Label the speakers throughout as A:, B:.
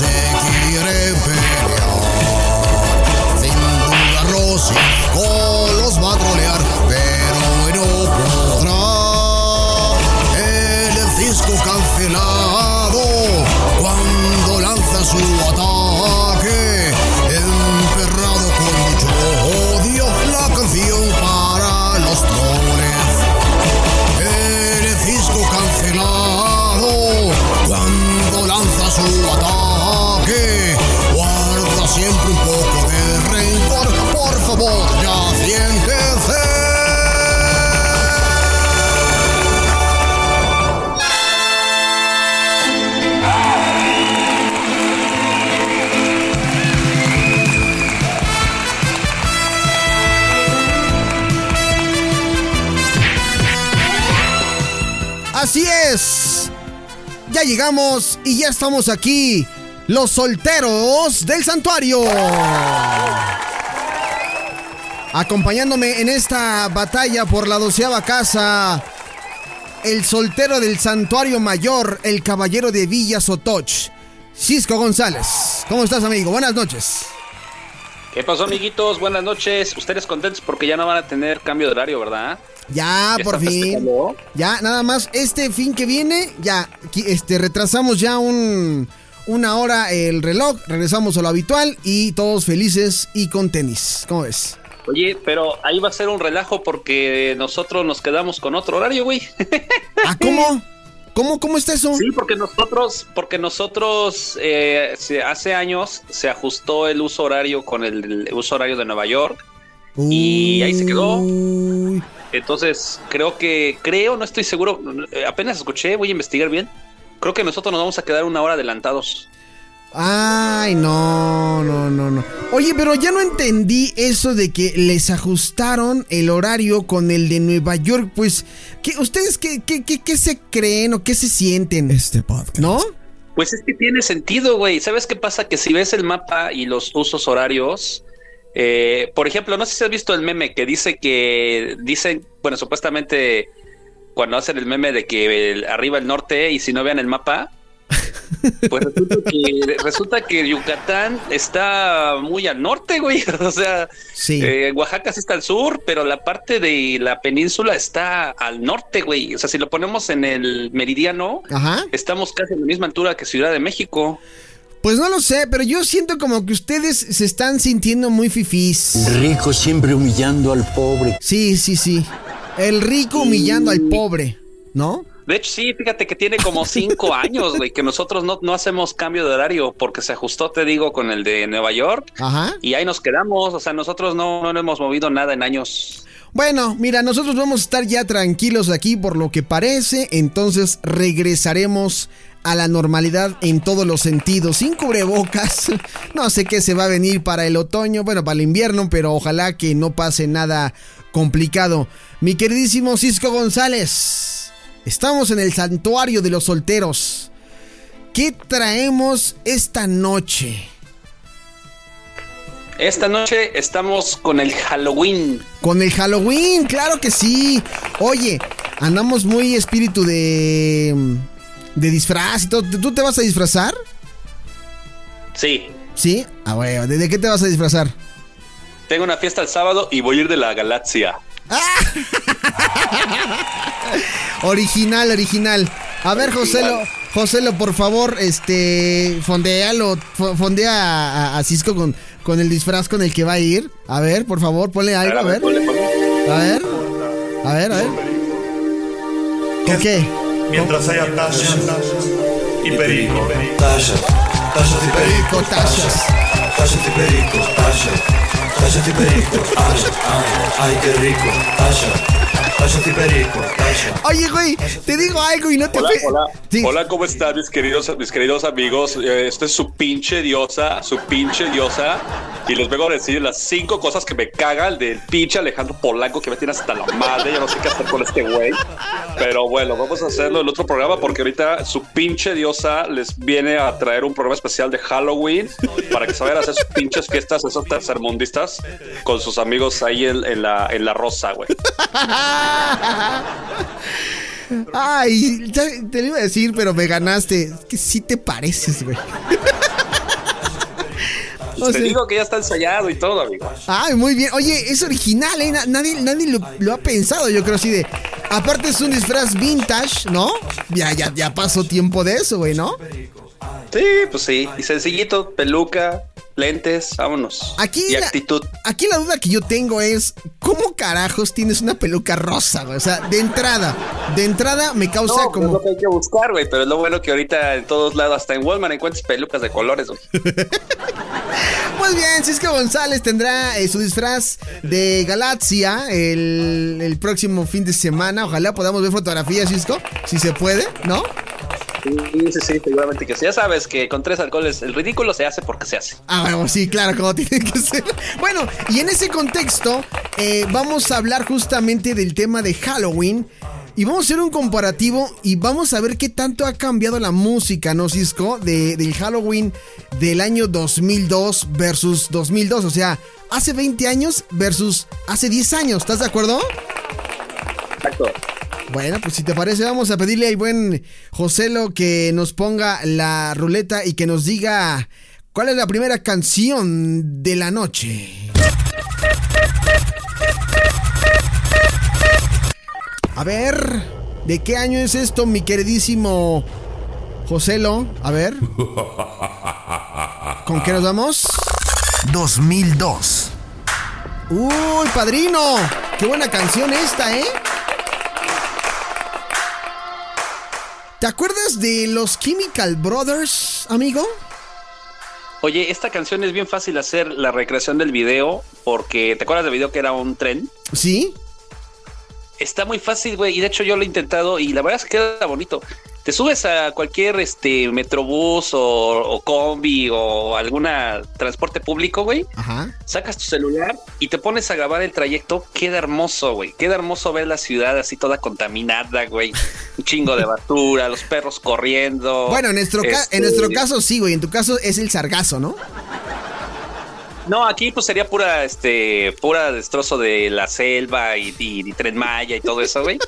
A: Facebook
B: llegamos y ya estamos aquí. Los solteros del santuario. Acompañándome en esta batalla por la doceava casa. El soltero del santuario mayor, el caballero de Villa Sotoch, Cisco González. ¿Cómo estás, amigo? Buenas noches.
C: ¿Qué pasó, amiguitos? Buenas noches. Ustedes contentos porque ya no van a tener cambio de horario, ¿verdad?
B: Ya,
C: ¿Ya
B: por fin. Ya, nada más, este fin que viene, ya, este, retrasamos ya un, una hora el reloj, regresamos a lo habitual y todos felices y con tenis. ¿Cómo ves?
C: Oye, pero ahí va a ser un relajo porque nosotros nos quedamos con otro horario, güey.
B: ¿Ah, cómo? ¿Cómo, cómo está eso?
C: Sí, porque nosotros, porque nosotros eh, hace años se ajustó el uso horario con el, el uso horario de Nueva York. Y ahí se quedó. Entonces, creo que, creo, no estoy seguro, apenas escuché, voy a investigar bien. Creo que nosotros nos vamos a quedar una hora adelantados.
B: Ay, no, no, no, no. Oye, pero ya no entendí eso de que les ajustaron el horario con el de Nueva York. Pues, ¿qué, ¿ustedes qué, qué, qué, qué se creen o qué se sienten?
A: Este podcast.
B: ¿No?
C: Pues es que tiene sentido, güey. ¿Sabes qué pasa? Que si ves el mapa y los usos horarios, eh, por ejemplo, no sé si has visto el meme que dice que dicen, bueno, supuestamente cuando hacen el meme de que el- arriba el norte y si no vean el mapa, pues resulta que, resulta que Yucatán está muy al norte, güey. O sea,
B: Sí.
C: eh, Oaxaca sí está al sur, pero la parte de la península está al norte, güey. O sea, si lo ponemos en el meridiano,
B: Ajá.
C: estamos casi a la misma altura que Ciudad de México.
B: Pues no lo sé, pero yo siento como que ustedes se están sintiendo muy fifís.
D: Rico siempre humillando al pobre.
B: Sí, sí, sí. El rico humillando al pobre, ¿no?
C: De hecho, sí, fíjate que tiene como cinco años, güey, que nosotros no, no hacemos cambio de horario porque se ajustó, te digo, con el de Nueva York
B: Ajá.
C: y ahí nos quedamos. O sea, nosotros no, no hemos movido nada en años.
B: Bueno, mira, nosotros vamos a estar ya tranquilos aquí por lo que parece, entonces regresaremos a la normalidad en todos los sentidos, sin cubrebocas. No sé qué se va a venir para el otoño, bueno, para el invierno, pero ojalá que no pase nada complicado. Mi queridísimo Cisco González, estamos en el santuario de los solteros. ¿Qué traemos esta noche?
C: Esta noche estamos con el Halloween.
B: Con el Halloween, claro que sí. Oye, andamos muy espíritu de. De disfraz y todo. ¿Tú te vas a disfrazar?
C: Sí,
B: ¿Sí? Ah, bueno, ¿de, qué te vas a disfrazar?
C: tengo una fiesta el sábado y voy a ir de la galaxia.
B: original, original. A ver, Joselo, Joselo, por favor, este, fondealo, fo- fondea a, a Cisco con, con el disfraz con el que va a ir. A ver, por favor, ponle algo, a ver.
C: ponle, ponle.
B: A ver. A ver, a ver. ¿Con qué?
E: Mientras haya tachas y perico. Tachas, tachas y perico.
B: Con tachas.
E: Tachas y perico. Tachas, tachas y perico. Ay, ay, ay, qué rico. Tachas,
B: Oye, güey, te digo algo y no te
C: Hola, hola.
B: Sí.
C: Hola, ¿cómo están mis queridos, mis queridos amigos? Eh, Esta es su pinche diosa, su pinche diosa. Y les vengo a decir las cinco cosas que me cagan del pinche Alejandro Polanco que me tiene hasta la madre. Yo no sé qué hacer con este güey. Pero bueno, vamos a hacerlo en otro programa porque ahorita su pinche diosa les viene a traer un programa especial de Halloween para que se vayan a hacer sus pinches fiestas, esos tercermundistas, con sus amigos ahí en, en la, en la rosa, güey.
B: Ay, te lo iba a decir, pero me ganaste. Es que sí te pareces, güey. O
C: Te
B: sea-
C: digo que ya está ensayado y todo, amigo.
B: Ay, muy bien. Oye, es original, ¿eh? Na- Nadie, nadie lo, lo ha pensado, yo creo así de. Aparte es un disfraz vintage, ¿no? Ya, ya, ya pasó tiempo de eso, güey, ¿no?
C: Sí, pues sí. Y sencillito, peluca, lentes, vámonos.
B: Aquí
C: y
B: la-
C: actitud.
B: Aquí la duda que yo tengo es, ¿cómo carajos tienes una peluca rosa, güey? O sea, de entrada, de entrada me causa
C: No, pues es
B: como...
C: lo que hay que buscar, güey. Pero es lo bueno que ahorita en todos lados, hasta en Walmart, encuentras pelucas de colores, güey.
B: Muy bien, Cisco González tendrá eh, su disfraz de Galaxia el, el próximo fin de semana. Ojalá podamos ver fotografías, Cisco, si se puede, ¿no?
C: Sí, sí, sí, seguramente que sí. Ya sabes que con tres alcoholes el ridículo se hace porque se hace.
B: Ah, bueno, sí, claro, como tiene que ser. Bueno, y en ese contexto, eh, vamos a hablar justamente del tema de Halloween. Y vamos a hacer un comparativo y vamos a ver qué tanto ha cambiado la música, ¿no, Cisco? De, del Halloween del año 2002 versus 2002. O sea, hace 20 años versus hace 10 años. ¿Estás de acuerdo?
C: Exacto.
B: Bueno, pues si te parece, vamos a pedirle al buen Joselo que nos ponga la ruleta y que nos diga cuál es la primera canción de la noche. A ver, ¿de qué año es esto, mi queridísimo Joselo? A ver. ¿Con qué nos vamos?
A: 2002.
B: Uy, padrino. Qué buena canción esta, ¿eh? ¿Te acuerdas de los Chemical Brothers, amigo?
C: Oye, esta canción es bien fácil hacer la recreación del video porque ¿te acuerdas del video que era un tren?
B: ¿Sí?
C: Está muy fácil, güey. Y de hecho yo lo he intentado y la verdad es que queda bonito. Te subes a cualquier este metrobús o, o combi o alguna transporte público, güey.
B: Ajá.
C: Sacas tu celular y te pones a grabar el trayecto. Queda hermoso, güey. Queda hermoso ver la ciudad así toda contaminada, güey. Un chingo de basura, los perros corriendo.
B: Bueno, en nuestro, ca-
C: Este,
B: en nuestro caso sí, güey. En tu caso es el sargazo, ¿no?
C: No, aquí pues sería pura, este, pura destrozo de la selva y, y, y Tren Maya y todo eso, güey.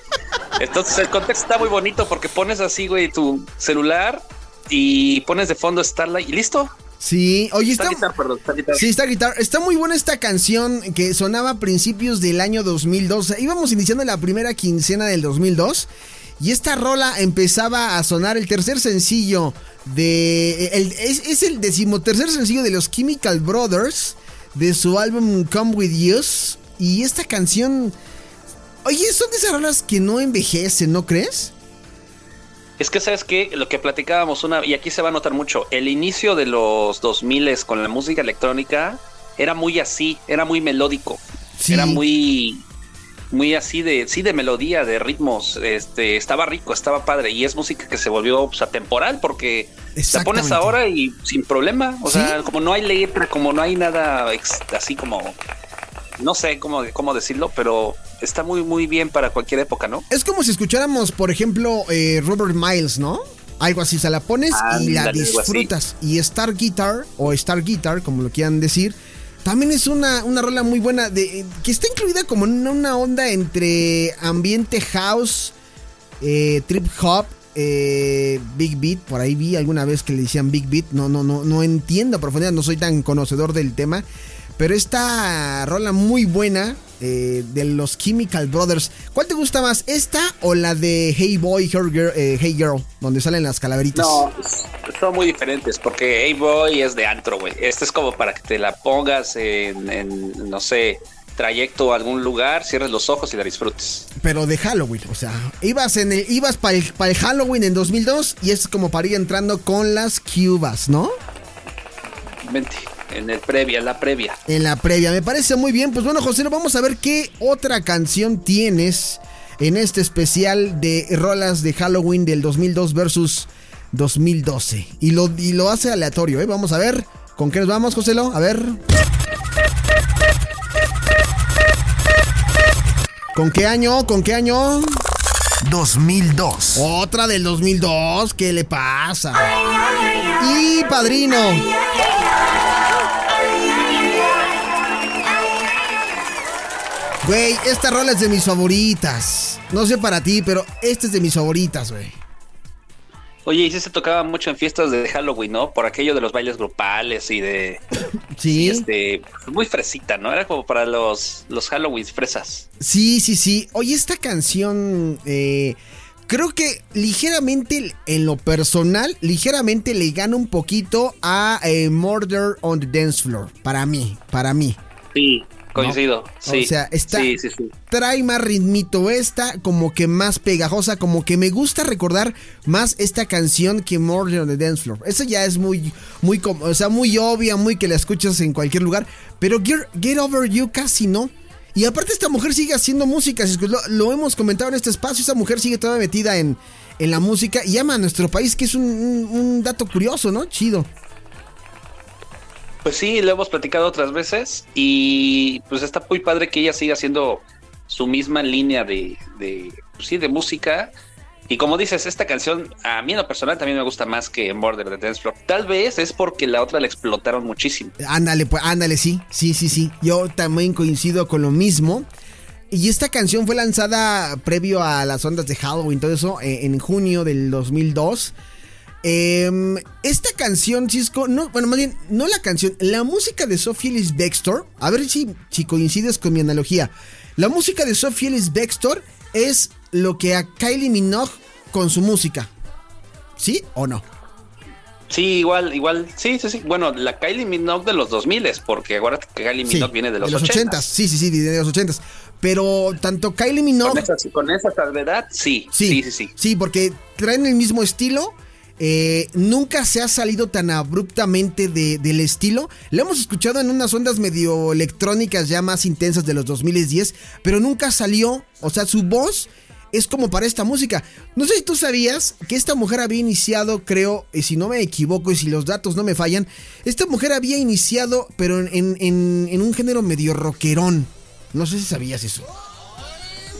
C: Entonces el contexto está muy bonito porque pones así, güey, tu celular y pones de fondo Starlight y listo.
B: Sí. Oye, está...
C: Starlight, perdón.
B: Sí, está guitarra. Está muy buena esta canción que sonaba a principios del año 2002. O sea, íbamos iniciando la primera quincena del 2002. Y esta rola empezaba a sonar el tercer sencillo de... el- es, es el decimotercer sencillo de los Chemical Brothers de su álbum Come With Us. Y esta canción... Oye, son de esas rolas que no envejecen, ¿no crees?
C: Es que sabes que lo que platicábamos una y aquí se va a notar mucho, el inicio de los 2000 con la música electrónica era muy así, era muy melódico,
B: Sí.
C: era muy muy así de sí de melodía, de ritmos, este estaba rico, estaba padre y es música que se volvió pues, atemporal porque la pones ahora y sin problema, o
B: Sí.
C: sea, como no hay letra, como no hay nada ex- así como no sé cómo, cómo decirlo, pero está muy muy bien para cualquier época, ¿no?
B: Es como si escucháramos, por ejemplo, eh, Robert Miles, ¿no? Algo así, se la pones y la disfrutas. Y Star Guitar, o Star Guitar, como lo quieran decir, también es una, una rola muy buena, de, que está incluida como en una onda entre ambiente house, eh, trip hop, eh, big beat. Por ahí vi alguna vez que le decían big beat. No, no, no, no entiendo a profundidad, no soy tan conocedor del tema. Pero esta rola muy buena eh, de los Chemical Brothers. ¿Cuál te gusta más? ¿Esta o la de Hey Boy, eh, Hey Girl, donde salen las calaveritas?
C: No, son muy diferentes porque Hey Boy es de antro, güey. Este es como para que te la pongas en, no sé, trayecto a algún lugar, cierres los ojos y la disfrutes.
B: Pero de Halloween, o sea, ibas en el, ibas para el, el, Halloween en 2002 y es como para ir entrando con las cubas, ¿no?
C: Vente en el previa, en la previa.
B: En la previa, me parece muy bien. Pues bueno, José, vamos a ver qué otra canción tienes en este especial de rolas de Halloween del 2002 versus 2012. Y lo, y lo hace aleatorio, ¿eh? Vamos a ver con qué nos vamos, José. A ver. ¿Con qué año? ¿Con qué año?
A: 2002.
B: Otra del 2002, ¿qué le pasa? Y padrino. Güey, esta rola es de mis favoritas. No sé para ti, pero esta es de mis favoritas, güey.
C: Oye, y sí se tocaba mucho en fiestas de Halloween, ¿no? Por aquello de los bailes grupales y de.
B: Sí.
C: este, muy fresita, ¿no? Era como para los, los Halloween fresas.
B: Sí, sí, sí. Oye, esta canción. Eh, creo que ligeramente, en lo personal, ligeramente le gana un poquito a eh, Murder on the Dance Floor. Para mí, para mí.
C: Sí. Coincido, sí.
B: O sea, está, trae más ritmito esta, como que más pegajosa, como que me gusta recordar más esta canción que More on the Dance Floor. Eso ya es muy, muy, o sea, muy obvia, muy que la escuchas en cualquier lugar, pero Get, Over You casi no. Y aparte esta mujer sigue haciendo música, lo, hemos comentado en este espacio, esta mujer sigue toda metida en, en la música y ama a nuestro país, que es un, un dato curioso, ¿no? Chido.
C: Pues sí, lo hemos platicado otras veces y pues está muy padre que ella siga haciendo su misma línea de, de, pues sí, de música. Y como dices, esta canción a mí en lo personal también me gusta más que Murder de Dance Floor. Tal vez es porque la otra la explotaron muchísimo.
B: Ándale, pues ándale, sí, sí, sí, sí. Yo también coincido con lo mismo. Y esta canción fue lanzada previo a las ondas de Halloween, todo eso, eh, en junio del 2002. Em, esta canción, Cisco, no, bueno, más bien, no la canción, la música de Sophie Ellis Bextor, a ver si, si coincides con mi analogía. La música de Sophie Ellis Bextor es lo que a Kylie Minogue con su música. ¿Sí o no?
C: Sí, igual, igual, sí, sí, sí. Bueno, la Kylie Minogue de los 2000 porque que Kylie Minogue viene de los, de los 80
B: Sí, sí, sí, de los 80 Pero tanto Kylie Minogue.
C: Con esa, con esa salvedad, sí, sí, sí, sí.
B: Sí, porque traen el mismo estilo eh, nunca se ha salido tan abruptamente del estilo. Lo hemos escuchado en unas ondas medio electrónicas ya más intensas de los 2010, pero nunca salió. O sea, su voz es como para esta música. No sé si tú sabías que esta mujer había iniciado, creo, y si no me equivoco y si los datos no me fallan, esta mujer había iniciado, pero en, en un género medio rockerón. No sé si sabías eso.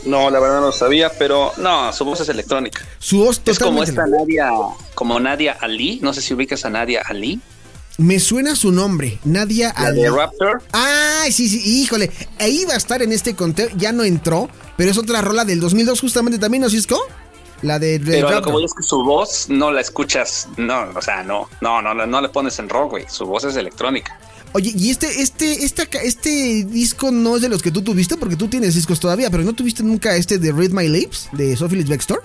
C: No, la verdad no sabía, pero no, su voz es electrónica.
B: Su voz
C: Es como esta Nadia, como Nadia Ali, no sé si ubicas a Nadia Ali.
B: Me suena su nombre, Nadia Ali.
C: de Raptor?
B: Ah, sí, sí, híjole, ahí va a estar en este conteo, ya no entró, pero es otra rola del 2002 justamente también, ¿no, Cisco? La de,
C: Pero lo que voy es que su voz no la escuchas, no, o sea, no, no, no, no le pones en rock, güey, su voz es electrónica.
B: Oye, y este, este, este disco no es de los que tú tuviste, porque tú tienes discos todavía, pero ¿no tuviste nunca este de Read My Lips de Sophie Store?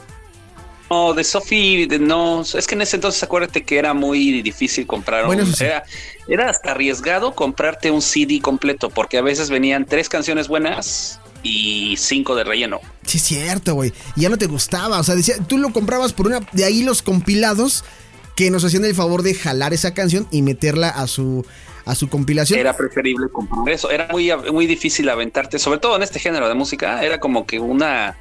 C: No, de Sophie, no, es que en ese entonces acuérdate que era muy difícil comprar bueno, era, era hasta arriesgado comprarte un CD completo, porque a veces venían tres canciones buenas y cinco de relleno.
B: Sí, es cierto, güey. Y ya no te gustaba. O sea, decía, tú lo comprabas por una. De ahí los compilados que nos hacían el favor de jalar esa canción y meterla a su a su compilación.
C: Era preferible comprar eso. Era muy, muy difícil aventarte, sobre todo en este género de música. Era como que una.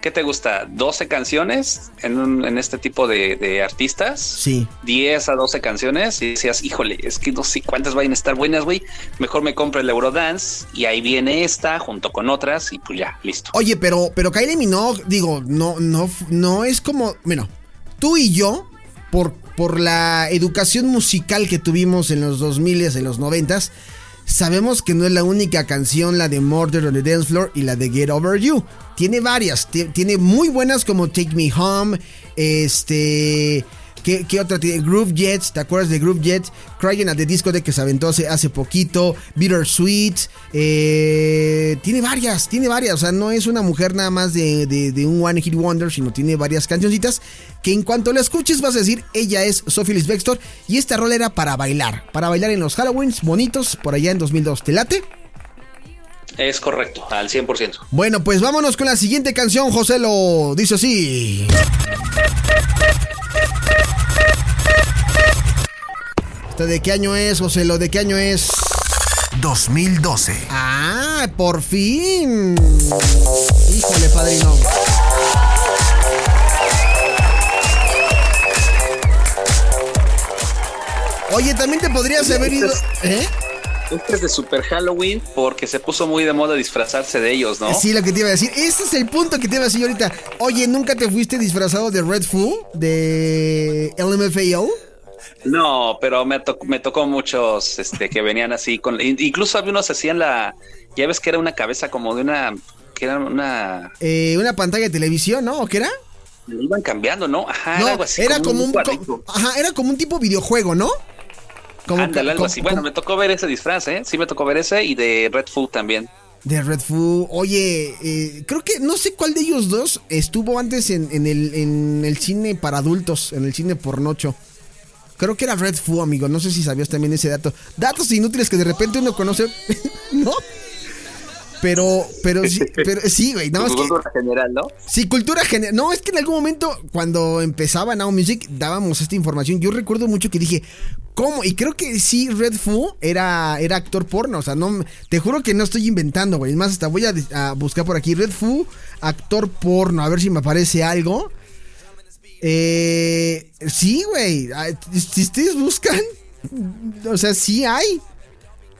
C: ¿Qué te gusta? ¿12 canciones en, en este tipo de, artistas?
B: Sí.
C: 10 a 12 canciones y decías, híjole, es que no sé cuántas vayan a estar buenas, güey. Mejor me compro el Eurodance y ahí viene esta junto con otras y pues ya, listo.
B: Oye, pero, pero Kylie Minogue, digo, no, no, no es como, bueno, tú y yo, por por la educación musical que tuvimos en los 2000 y en los 90 sabemos que no es la única canción la de Murder on the Dance Floor y la de Get Over You. Tiene varias, tiene muy buenas como Take Me Home, este ¿Qué, qué otra tiene? Groove Jets, ¿te acuerdas de Groove Jets? Crying at the Disco de que se aventó hace, hace poquito. Bittersweet. Eh, tiene varias, tiene varias. O sea, no es una mujer nada más de, de- de un One Hit Wonder, sino tiene varias cancioncitas que en cuanto la escuches vas a decir, ella es Sophie Ellis Bextor. Y esta rola era para bailar, para bailar en los Halloweens bonitos por allá en 2002. ¿Te late?
C: Es correcto, al 100%.
B: Bueno, pues vámonos con la siguiente canción, José lo dice así. ¿Esta de qué año es, José? ¿Lo de qué año es?
A: 2012.
B: Ah, por fin. Híjole, padrino. Oye, también te podrías haber ido. ¿Eh?
C: Este es de Super Halloween porque se puso muy de moda disfrazarse de ellos, ¿no?
B: Sí, lo que te iba a decir. Este es el punto que te iba a decir ahorita. Oye, ¿nunca te fuiste disfrazado de Red Fool? ¿De LMFAO?
C: No, pero me, to- me tocó muchos este, que venían así. con in- Incluso había unos hacían la. Ya ves que era una cabeza como de una. Que era una.
B: Eh, una pantalla de televisión, ¿no? ¿O qué era?
C: Le iban cambiando, ¿no? Ajá,
B: no,
C: era algo así.
B: era como un, co- ajá, era como un tipo videojuego, ¿no? Como
C: Ándale, algo
B: como-
C: así. Bueno, me tocó ver ese disfraz, ¿eh? Sí, me tocó ver ese y de Red Food también.
B: De Red Food. Oye, eh, creo que no sé cuál de ellos dos estuvo antes en, en el, en el cine para adultos, en el cine pornocho. Creo que era Red Food, amigo. No sé si sabías también ese dato. Datos inútiles que de repente uno conoce, ¿no? Pero, pero sí, pero sí, güey. No, es que,
C: Cultura general, ¿no?
B: Sí, cultura general. No, es que en algún momento, cuando empezaba Now Music, dábamos esta información. Yo recuerdo mucho que dije, ¿cómo? Y creo que sí, Red Foo era, era actor porno. O sea, no, te juro que no estoy inventando, güey. Es más, hasta voy a, a buscar por aquí. Red Foo, actor porno. A ver si me aparece algo. Eh, sí, güey. Si ustedes buscan, o sea, sí hay.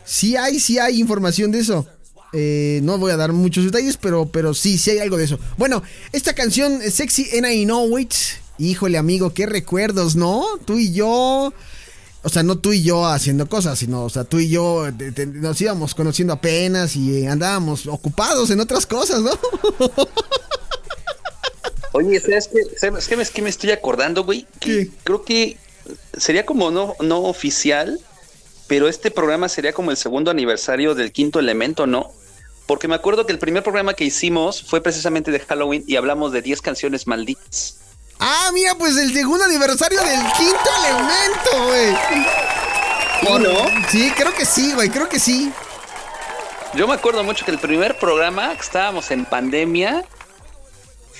B: Sí hay, sí hay información de eso. Eh, no voy a dar muchos detalles, pero, pero sí, sí hay algo de eso. Bueno, esta canción, eh, Sexy and I Know It. Híjole, amigo, qué recuerdos, ¿no? Tú y yo. O sea, no tú y yo haciendo cosas, sino, o sea, tú y yo nos íbamos conociendo apenas y andábamos ocupados en otras cosas, ¿no?
C: Oye, ¿sabes qué? ¿Sabes qué me, es que me estoy acordando, güey? Que
B: ¿Qué?
C: Creo que sería como no, no oficial, pero este programa sería como el segundo aniversario del quinto elemento, ¿no? Porque me acuerdo que el primer programa que hicimos fue precisamente de Halloween y hablamos de 10 canciones malditas.
B: ah, mira, pues el segundo aniversario del quinto elemento, güey. Por-
C: no?
B: Sí, creo que sí, güey, creo que sí.
C: Yo me acuerdo mucho que el primer programa que estábamos en pandemia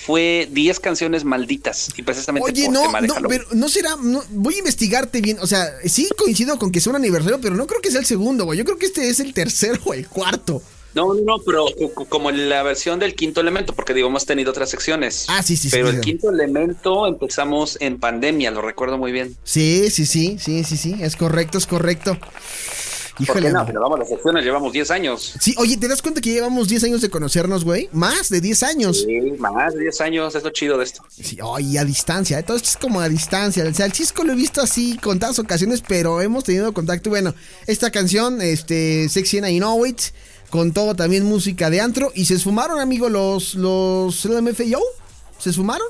C: fue 10 canciones malditas y precisamente
B: Oye,
C: por
B: no,
C: tema de
B: no,
C: Halloween.
B: pero no será, no, voy a investigarte bien, o sea, sí coincido con que sea un aniversario, pero no creo que sea el segundo, güey, yo creo que este es el tercero o el cuarto.
C: No, no, no, pero co- co- como la versión del quinto elemento, porque digo, hemos tenido otras secciones.
B: Ah, sí, sí, sí,
C: Pero el quinto elemento empezamos en pandemia, lo recuerdo muy bien.
B: Sí, sí, sí, sí, sí, sí, es correcto, es correcto.
C: ¿Por
B: Híjole.
C: qué no? Pero vamos, las secciones llevamos 10 años.
B: Sí, oye, ¿te das cuenta que llevamos 10 años de conocernos, güey? Más de 10 años.
C: Sí, más de 10 años, es lo chido de esto.
B: Sí, oye, a distancia, ¿eh? todo esto es como a distancia. O sea, el Cisco lo he visto así contadas ocasiones, pero hemos tenido contacto. Bueno, esta canción, este, Sexy and I Know It, con todo también música de antro. Y se esfumaron, amigo, los, los LMFAO. ¿Se esfumaron?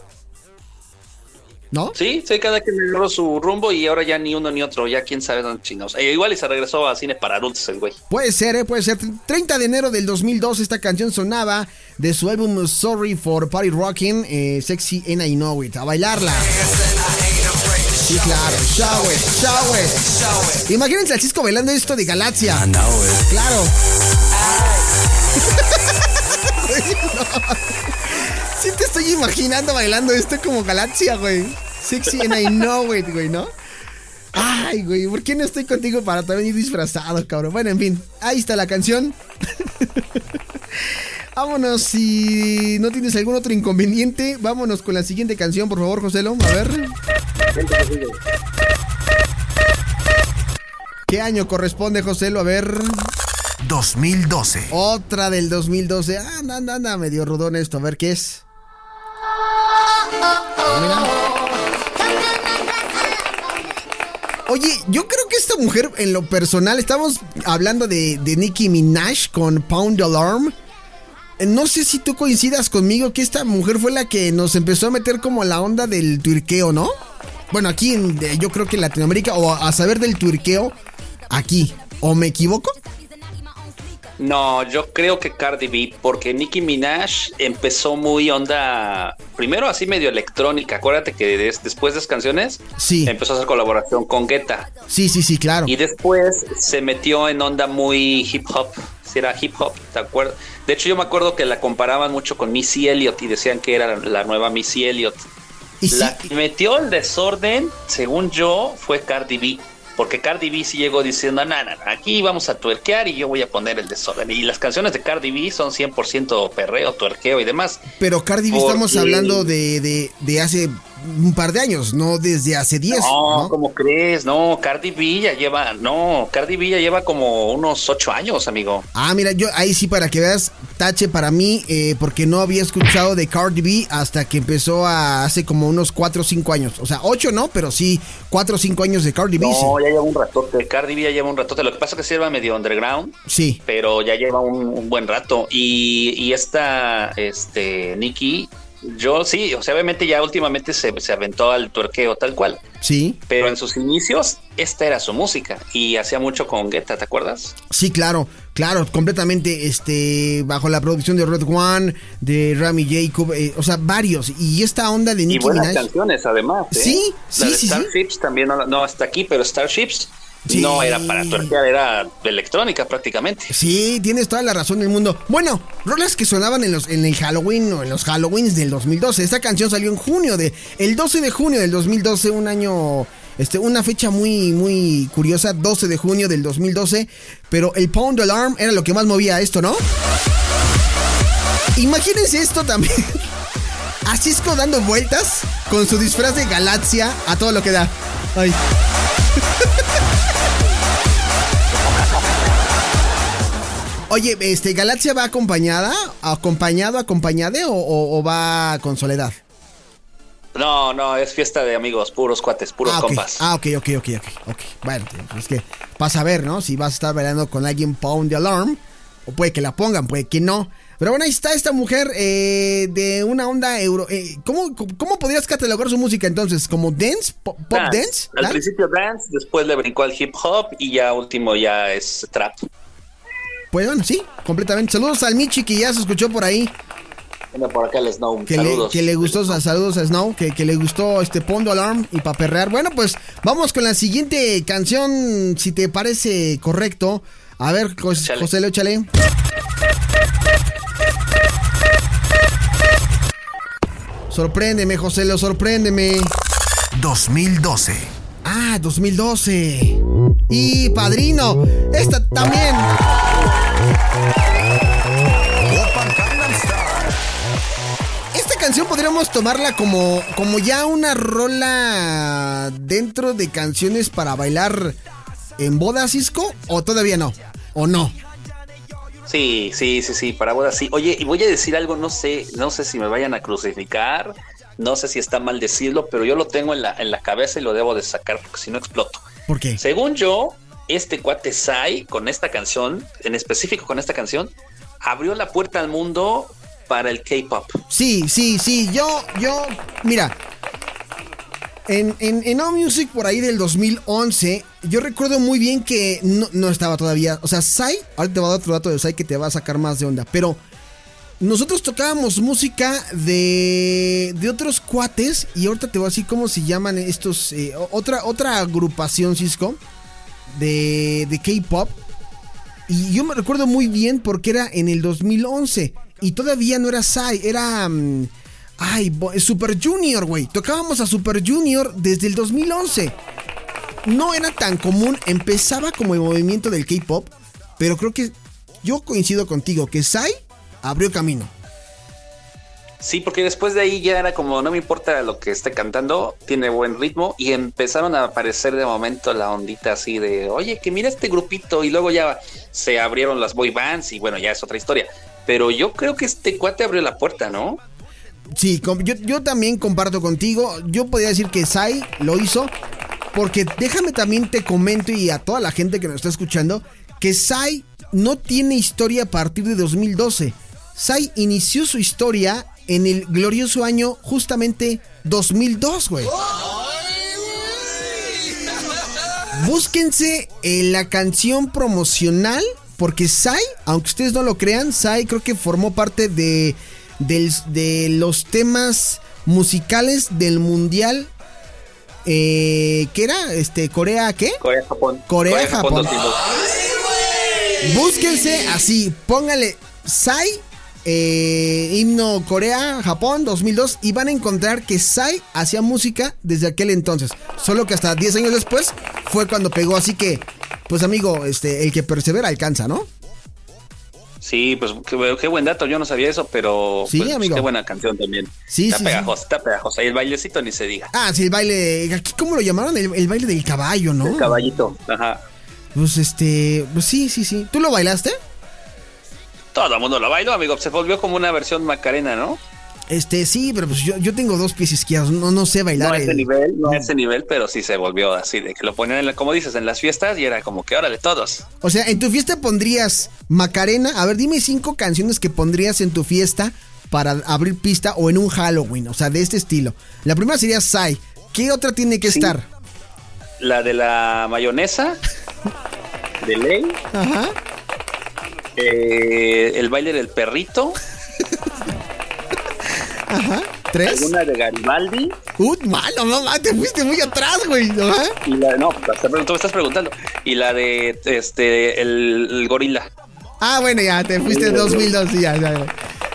B: ¿No?
C: Sí, sí, cada quien agarró su rumbo y ahora ya ni uno ni otro, ya quién sabe dónde chinos. Eh, igual y se regresó a cine para adultos el güey.
B: Puede ser, ¿eh? Puede ser. 30 de enero del 2002 esta canción sonaba de su álbum Sorry for Party Rocking, eh, Sexy and I Know It. A bailarla. Sí, claro. Shower, shower. Imagínense al Cisco bailando esto de Galaxia. Claro. No. Sí te estoy imaginando bailando esto como Galaxia, güey. Sexy and I Know It, güey, ¿no? Ay, güey, ¿por qué no estoy contigo para también ir disfrazado, cabrón? Bueno, en fin, ahí está la canción. vámonos, si no tienes algún otro inconveniente, vámonos con la siguiente canción, por favor, Joselo. A ver. ¿Qué año corresponde, Joselo? A ver.
A: 2012.
B: Otra del 2012. Ah, anda, anda, anda, medio rudón esto. A ver qué es. Oye, yo creo que esta mujer, en lo personal, estamos hablando de, de Nicki Minaj con Pound Alarm. Eh, No sé si tú coincidas conmigo que esta mujer fue la que nos empezó a meter como la onda del tuirqueo, ¿no? bueno, aquí de- yo creo que en Latinoamérica, o a saber del tuerqueo, aquí. ¿O me equivoco?
C: No, yo creo que Cardi B, porque Nicki Minaj empezó muy onda, primero así medio electrónica. Acuérdate que des- después de esas canciones
B: Sí.
C: empezó a hacer colaboración con Guetta
B: Sí, sí, sí, claro.
C: y después se metió en onda muy hip hop. Si era hip hop, ¿te acuerdas? De hecho, yo me acuerdo que la comparaban mucho con Missy Elliott y decían que era la nueva Missy Elliott.
B: Y sí,
C: La que metió el desorden, según yo, fue Cardi B. Porque Cardi B sí llegó diciendo, no, aquí vamos a tuerquear y yo voy a poner el desorden. Y las canciones de Cardi B son 100% perreo, tuerqueo y demás.
B: pero Cardi B
C: porque-
B: estamos hablando de, de, de hace un par de años, no desde hace 10.
C: No,
B: ¿no?
C: ¿cómo crees? No, Cardi B ya lleva, no, Cardi B ya lleva como unos ocho años, amigo.
B: Ah, mira, yo ahí sí para que veas, tache para mí, eh, porque no había escuchado de Cardi B hasta que empezó a, hace como unos 4 o 5 años. O sea, 8 no, pero sí 4 o 5 años de Cardi B.
C: No, ya lleva un ratote. Cardi B ya lleva un ratote. Lo que pasa es que se lleva medio underground.
B: sí.
C: pero ya lleva un, un buen rato. Y, y esta, este, Nikki, yo sí, o sea, obviamente ya últimamente se, se aventó al tuerqueo tal cual.
B: Sí,
C: Pero en sus inicios, esta era su música y hacía mucho con Guetta, ¿te acuerdas?
B: sí, claro, claro, completamente, este, bajo la producción de Red One, de Rami Jacob, eh, o sea, varios. Y esta onda de
C: Y
B: Nicki
C: buenas
B: Minaj.
C: canciones, además. ¿eh?
B: Sí,
C: La
B: sí,
C: de
B: sí, sí.
C: Starships también no, no está aquí, pero Starships
B: Sí.
C: no era para tuerquear, era electrónica prácticamente.
B: Sí, tienes toda la razón del mundo. Bueno, rolas que sonaban en los en el Halloween o en los Halloweens del 2012. Esta canción salió en junio de el 12 de junio del 2012, un año este una fecha muy muy curiosa, 12 de junio del 2012, pero el Pound Alarm era lo que más movía esto, ¿no? Imagínense esto también. A Cisco dando vueltas con su disfraz de Galaxia a todo lo que da. Ay. Oye, este, ¿Galaxia va acompañada, acompañado, acompañade o, o- o va con soledad?
C: No, no, es fiesta de amigos, puros cuates, puros
B: ah, ok.
C: compas.
B: Ah, ok, ok, ok, ok, ok. Bueno, es que vas a ver, ¿no? Si vas a estar bailando con alguien Pound the Alarm, o puede que la pongan, puede que no. Pero bueno, ahí está esta mujer eh, de una onda euro. eh, ¿cómo, ¿Cómo podrías catalogar su música entonces? ¿Como dance? ¿Pop, dance?
C: Al
B: ¿Dance?
C: principio dance, después le brincó al hip hop y ya último ya es trap.
B: Pues bueno, sí, completamente. Saludos al Michi que ya se escuchó por ahí.
C: Bueno, por acá el Snow.
B: Que le,
C: Saludos.
B: que le gustó, saludos a Snow, que, que le gustó este Pondo Alarm y pa' perrear. Bueno, pues vamos con la siguiente canción, si te parece correcto. A ver, Jos-
C: Échale.
B: José, échale. Sorpréndeme, José, lo sorpréndeme.
A: 2012.
B: Ah, 2012. Y Padrino, esta también. Esta canción podríamos tomarla como, como ya una rola dentro de canciones para bailar en boda, Cisco, o todavía no, o no.
C: Sí, sí, sí, sí, para bodas sí. Oye, y voy a decir algo, no sé, no sé si me vayan a crucificar, no sé si está mal decirlo, pero yo lo tengo en la, en la cabeza y lo debo de sacar porque si no exploto.
B: ¿Por qué?
C: Según yo, este cuate Sai, con esta canción, en específico con esta canción, abrió la puerta al mundo para el K-pop.
B: Sí, sí, sí, yo, yo, mira, en, en, en All Music por ahí del 2011, yo recuerdo muy bien que no, no estaba todavía, o sea, Sai, ahorita te voy a dar otro dato de Sai que te va a sacar más de onda, pero nosotros tocábamos música de, de otros cuates y ahorita te voy a decir cómo se llaman estos, eh, otra, otra agrupación, Cisco, de, de K-Pop. Y yo me recuerdo muy bien porque era en el 2011 y todavía no era Sai, era... mm, ay, Super Junior, güey. Tocábamos a Super Junior desde el 2011. No era tan común, empezaba como el movimiento del K-Pop, pero creo que yo coincido contigo que Sai abrió camino.
C: Sí, porque después de ahí ya era como, no me importa lo que esté cantando, tiene buen ritmo y empezaron a aparecer de momento la ondita así de, oye, que mira este grupito y luego ya se abrieron las boy bands y bueno, ya es otra historia. Pero yo creo que este cuate abrió la puerta, ¿no?
B: Sí, yo también comparto contigo. Yo podría decir que Sai lo hizo. Porque déjame también te comento y a toda la gente que nos está escuchando que Sai no tiene historia a partir de 2012. Sai inició su historia en el glorioso año justamente 2002, güey. Búsquense eh, la canción promocional, porque Sai, aunque ustedes no lo crean, Sai creo que formó parte de, de los temas musicales del mundial. Eh, ¿Qué era? Este, Corea, ¿qué?
C: Corea, Japón.
B: Corea, Japón.
C: 2002.
B: Búsquense así, póngale Sai, eh, himno Corea, Japón 2002 y van a encontrar que Sai hacía música desde aquel entonces. Solo que hasta 10 años después fue cuando pegó. Así que, pues amigo, este, el que persevera alcanza, ¿no?
C: Sí, pues qué, qué buen dato, yo no sabía eso, pero
B: Sí,
C: pues,
B: amigo.
C: qué buena canción también.
B: Sí,
C: está
B: sí,
C: pegajosa, está pegajosa. Y el bailecito ni se diga.
B: Ah, sí, el baile. Aquí, ¿Cómo lo llamaron? El, el baile del caballo, ¿no?
C: El caballito. Ajá.
B: Pues este. Pues sí, sí, sí. ¿Tú lo bailaste?
C: Todo el mundo lo bailó, amigo. Se volvió como una versión Macarena, ¿no?
B: Este, sí, pero pues yo, yo tengo dos pies izquierdos. No, no sé bailar.
C: No a ese
B: el-
C: nivel, no a ese nivel, pero sí se volvió así, de que lo ponían, en la- como dices, en las fiestas y era como que órale, todos.
B: O sea, en tu fiesta pondrías Macarena. A ver, dime cinco canciones que pondrías en tu fiesta para abrir pista o en un Halloween. O sea, de este estilo. La primera sería Sai. ¿Qué otra tiene que
C: Sí.
B: estar?
C: La de la mayonesa, de ley,
B: Ajá.
C: Eh, el baile del perrito,
B: Ajá. ¿Tres?
C: alguna de Garibaldi
B: Uh, malo, no, ma, te fuiste muy atrás, güey. Ajá.
C: y la no, tú me estás preguntando y la de este el, el gorila.
B: Ah, bueno, ya, te fuiste en 2002, sí, ya, ya, ya.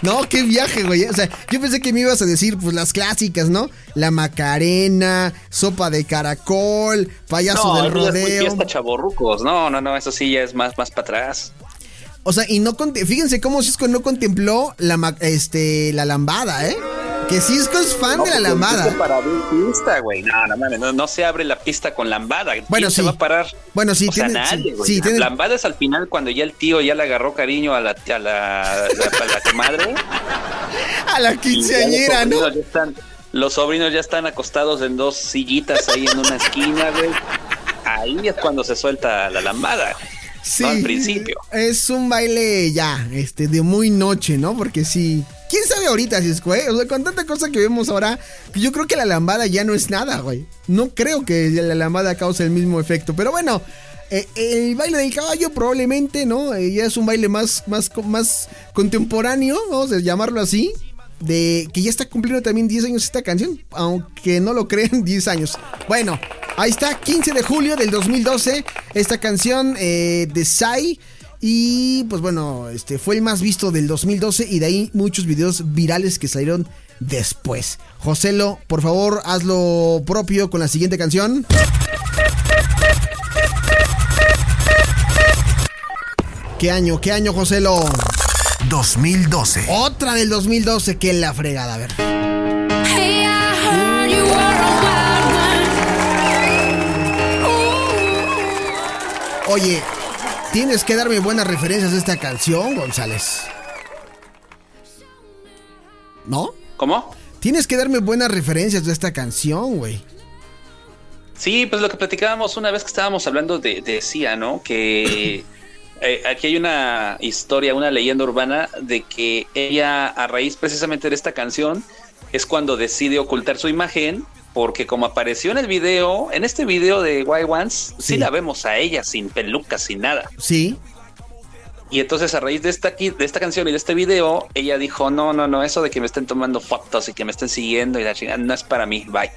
B: No, qué viaje, güey. O sea, yo pensé que me ibas a decir, pues, las clásicas, ¿no? La Macarena, sopa de caracol, payaso
C: No,
B: del rodeo.
C: fiesta chavorrucos. No, no, no, eso sí ya es más más para atrás.
B: O sea, y no fíjense cómo Cisco no contempló la este la lambada, ¿eh? Que Cisco es fan de la
C: porque
B: lambada.
C: para abrir pista, güey. No, no mames, no, no se abre la pista con lambada. ¿Quién
B: Bueno,
C: se
B: sí.
C: va a parar?
B: Bueno, sí,
C: o sea,
B: tiene-
C: nadie,
B: sí,
C: güey.
B: sí, tiene-
C: Lambada es al final cuando ya el tío ya le agarró cariño a la, a la, a la comadre.
B: A la quinceañera, ¿no?
C: sobrinos ya están- los sobrinos ya están acostados en dos sillitas ahí en una esquina, güey. Ahí es cuando se suelta la lambada. güey.
B: Sí.
C: No al principio.
B: Es un baile ya, este, de muy noche, ¿no? Porque sí. ¿Quién sabe ahorita, Cisco, eh? O sea, con tanta cosa que vemos ahora, yo creo que la lambada ya no es nada, güey. No creo que la lambada cause el mismo efecto. Pero bueno, eh, el baile del caballo probablemente, ¿no? Eh, ya es un baile más, más, más contemporáneo, vamos a llamarlo así. De que ya está cumpliendo también 10 años esta canción, aunque no lo crean, 10 años. Bueno, ahí está, 15 de julio del 2012, esta canción eh, de Sai. Y pues bueno, este fue el más visto del 2012 y de ahí muchos videos virales que salieron después. Joselo, por favor, haz lo propio con la siguiente canción. ¿Qué año? ¿Qué año, Joselo?
A: 2012.
B: Otra del 2012, que la fregada, a ver.
F: Hey, I heard you were a wild one. Ooh.
B: Oye, tienes que darme buenas referencias de esta canción, González. ¿No?
C: ¿Cómo?
B: Tienes que darme buenas referencias de esta canción, güey.
C: Sí, pues lo que platicábamos una vez que estábamos hablando de, de Sia, ¿no? Que eh, aquí hay una historia, una leyenda urbana de que ella, a raíz precisamente de esta canción, es cuando decide ocultar su imagen, porque como apareció en el video, en este video de White Ones, sí,
B: Sí.
C: la vemos a ella sin peluca, sin nada.
B: Sí.
C: Y entonces a raíz de esta, de esta canción y de este video, ella dijo, no, no, no, eso de que me estén tomando fotos y que me estén siguiendo y la chingada, no es para mí, bye.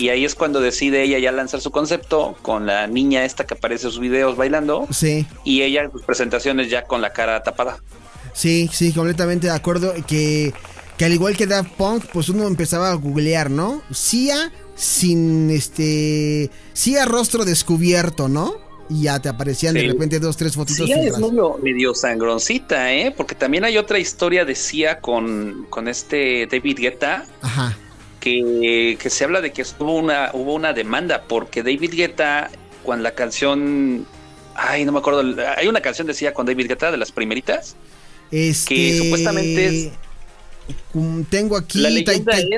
C: Y ahí es cuando decide ella ya lanzar su concepto con la niña esta que aparece en sus videos bailando
B: Sí.
C: y ella en sus presentaciones ya con la cara tapada.
B: Sí, sí, completamente de acuerdo. Que, que al igual que Daft Punk, pues uno empezaba a googlear, ¿no? Sia sin este. Sia rostro descubierto, ¿no? Y ya te aparecían de repente dos, tres fotitos
C: Sia es medio sangroncita, ¿eh? Porque también hay otra historia de Sia con, con este David Guetta
B: Ajá.
C: Que, que se habla de que hubo una, hubo una demanda porque David Guetta, cuando la canción, ay, no me acuerdo, hay una canción de Sia con David Guetta de las primeritas,
B: Este.
C: Que supuestamente es-
B: mm, Tengo aquí
C: La es-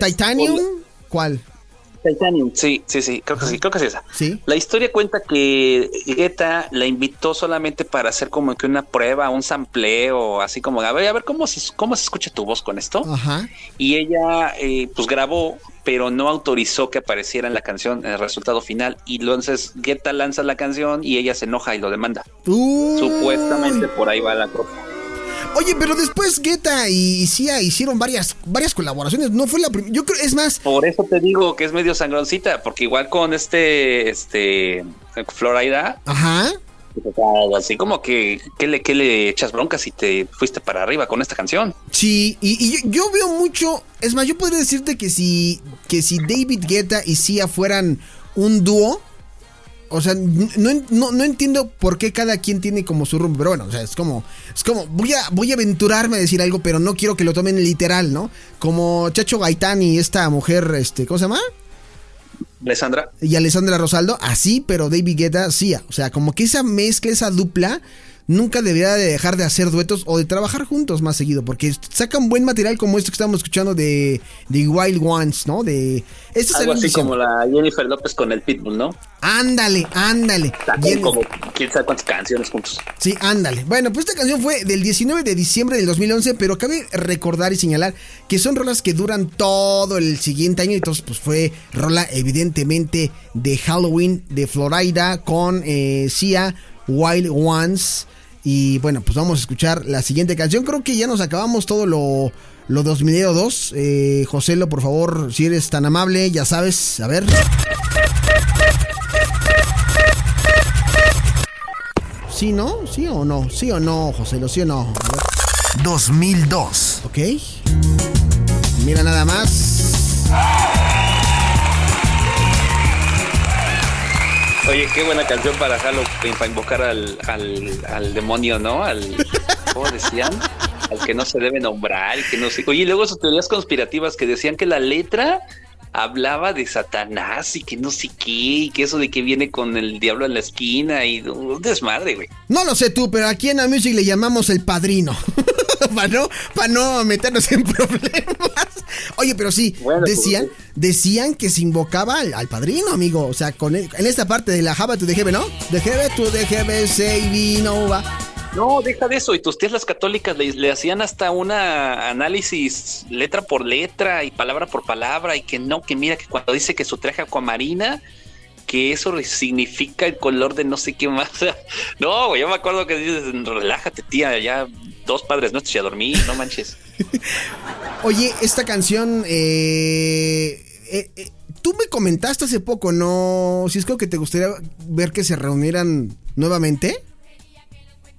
B: Titanium. ¿Cuál?
C: Titanium, sí, sí, sí, creo que sí, creo que sí esa.
B: Sí.
C: La historia cuenta que Guetta la invitó solamente para hacer como que una prueba, un sampleo, así como, a ver, a ver cómo se, cómo se escucha tu voz con esto.
B: Ajá.
C: Y ella, eh, pues grabó, pero no autorizó que apareciera en la canción, en el resultado final. Y entonces Guetta lanza la canción y ella se enoja y lo demanda.
B: Uy.
C: Supuestamente por ahí va la cosa.
B: Oye, pero después Guetta y Sia hicieron varias, varias colaboraciones. No fue la primera. Yo creo, es más.
C: Por eso te digo que es medio sangroncita, porque igual con este, este, Florida,
B: Ajá.
C: así como que, que le, que le echas broncas si te fuiste para arriba con esta canción.
B: Sí, y, y yo, yo veo mucho. Es más, yo podría decirte que si, que si David Guetta y Sia fueran un dúo. O sea, no, no, no entiendo por qué cada quien tiene como su rumbo. Pero bueno, o sea, es como. Es como. Voy a, voy a aventurarme a decir algo, pero no quiero que lo tomen literal, ¿no? Como Chacho Gaitán y esta mujer, este, ¿cómo se llama?
C: Alessandra,
B: y Alessandra Rosaldo, así, pero David Guetta sí. O sea, como que esa mezcla, esa dupla, nunca debería de dejar de hacer duetos o de trabajar juntos más seguido, porque sacan buen material como esto que estamos escuchando de, de Wild Ones, ¿no? De...
C: Algo así como la Jennifer López con el Pitbull, ¿no?
B: Ándale, ándale.
C: Sacan como quién sabe cuántas canciones juntos.
B: Sí, ándale. Bueno, pues esta canción fue del 19 de diciembre del 2011, pero cabe recordar y señalar que son rolas que duran todo el siguiente año. Entonces, pues fue rola evidentemente de Halloween de Florida con eh, Sia, Wild Ones. Y bueno, pues vamos a escuchar la siguiente canción. Creo que ya nos acabamos todo lo, lo 2002. Eh, Joselo, por favor, si eres tan amable, ya sabes. A ver. ¿Sí, no? ¿Sí o no? ¿Sí o no, Joselo? ¿Sí o no? A ver.
A: 2002.
B: Ok. Mira nada más.
C: Oye, qué buena canción para Halloween, para invocar al, al, al demonio, ¿no? Al, ¿cómo decían? Al que no se debe nombrar que no sé. Oye, y luego sus teorías conspirativas que decían que la letra hablaba de Satanás y que no sé qué, y que eso de que viene con el diablo en la esquina y un desmadre, güey.
B: No lo sé tú, pero aquí en la Music le llamamos el padrino. para no, para no meternos en problemas. Oye, pero sí,
C: Bueno, pues,
B: decían, decían que se invocaba al, al padrino, amigo. O sea, con el- en esta parte de la Java to the Heaven, ¿no? The Heaven to the Heaven, say Vinova.
C: No, deja de eso. Y tus tías las católicas le, hacían hasta una análisis letra por letra y palabra por palabra y que no, que mira que cuando dice que su traje acuamarina, que eso significa el color de no sé qué más. No, yo me acuerdo que dices, relájate, tía, ya dos padres nuestros y a dormir, no manches.
B: Oye, esta canción, eh, eh, eh, tú me comentaste hace poco, ¿no? Si es como que te gustaría ver que se reunieran nuevamente.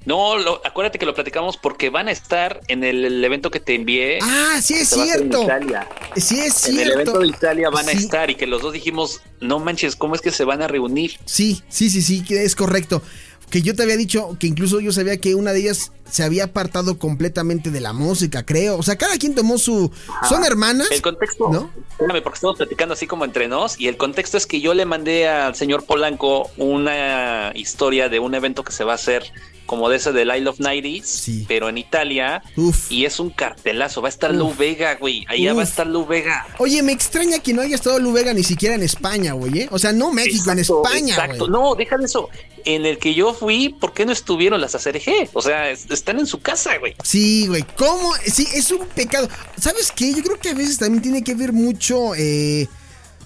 C: No, lo- acuérdate que lo platicamos porque van a estar en el, el evento que te envié.
B: Ah, sí es
C: en
B: cierto.
C: Italia.
B: Sí es
C: En
B: cierto.
C: el evento de Italia van a estar y que los dos dijimos, no manches, ¿cómo es que se van a reunir?
B: Sí, sí, sí, sí, es correcto. Que yo te había dicho que incluso yo sabía que una de ellas se había apartado completamente de la música, creo. O sea, cada quien tomó su. Son hermanas.
C: El contexto,
B: ¿No?
C: espérame, porque estamos platicando así como entre nos, y el contexto es que yo le mandé al señor Polanco una historia de un evento que se va a hacer como de ese del Isle of Nighties,
B: Sí.
C: pero en Italia,
B: Uf.
C: y es un cartelazo, va a estar Lou
B: Uf.
C: Vega, güey, allá va a estar Lou Vega.
B: Oye, me extraña que no haya estado Lu Vega ni siquiera en España, güey, ¿eh? O sea, no México, en España,
C: Exacto,
B: güey.
C: no, deja de eso. En el que yo fui, ¿por qué no estuvieron las ACRG? O sea, es- están en su casa, güey.
B: Sí, güey, ¿cómo? Sí, es un pecado. ¿Sabes qué? Yo creo que a veces también tiene que ver mucho, eh,